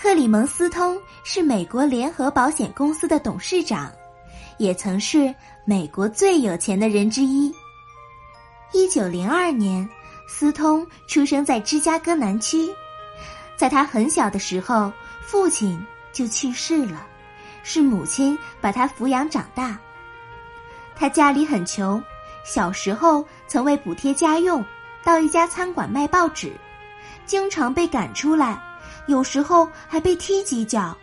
克里蒙斯通是美国联合保险公司的董事长，也曾是美国最有钱的人之一。一九零二年，斯通出生在芝加哥南区。在他很小的时候，父亲就去世了，是母亲把他抚养长大。他家里很穷，小时候曾为补贴家用，到一家餐馆卖报纸，经常被赶出来。有时候还被踢几脚，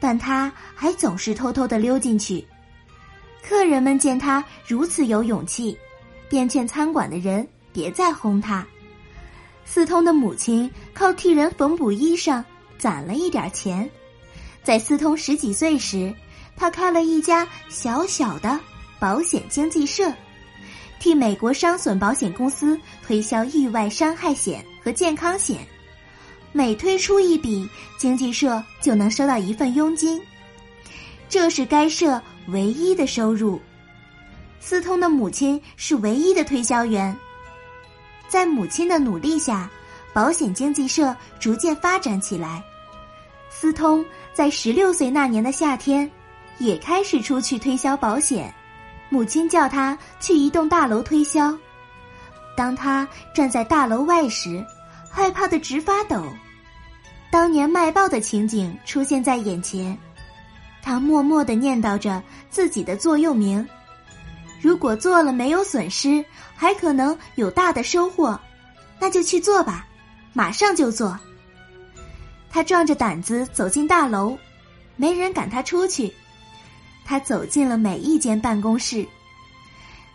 但他还总是偷偷的溜进去。客人们见他如此有勇气，便劝餐馆的人别再轰他。斯通的母亲靠替人缝补衣裳攒了一点钱，在斯通十几岁时，他开了一家小小的保险经纪社，替美国伤损保险公司推销意外伤害险和健康险。每推出一笔，经纪社就能收到一份佣金，这是该社唯一的收入。斯通的母亲是唯一的推销员，在母亲的努力下，保险经纪社逐渐发展起来。斯通在十六岁那年的夏天，也开始出去推销保险。母亲叫他去一栋大楼推销，当他站在大楼外时。害怕的直发抖，当年卖报的情景出现在眼前，他默默的念叨着自己的座右铭：“如果做了没有损失，还可能有大的收获，那就去做吧，马上就做。”他壮着胆子走进大楼，没人赶他出去。他走进了每一间办公室，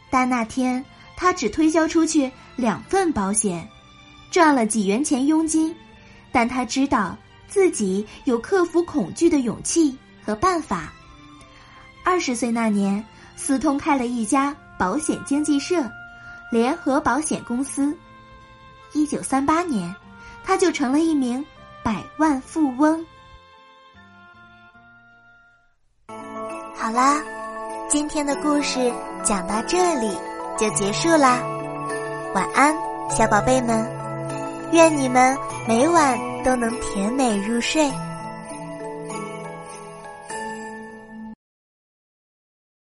但那天他只推销出去两份保险。赚了几元钱佣金，但他知道自己有克服恐惧的勇气和办法。二十岁那年，斯通开了一家保险经纪社——联合保险公司。一九三八年，他就成了一名百万富翁。好啦，今天的故事讲到这里就结束啦，晚安，小宝贝们。愿你们每晚都能甜美入睡。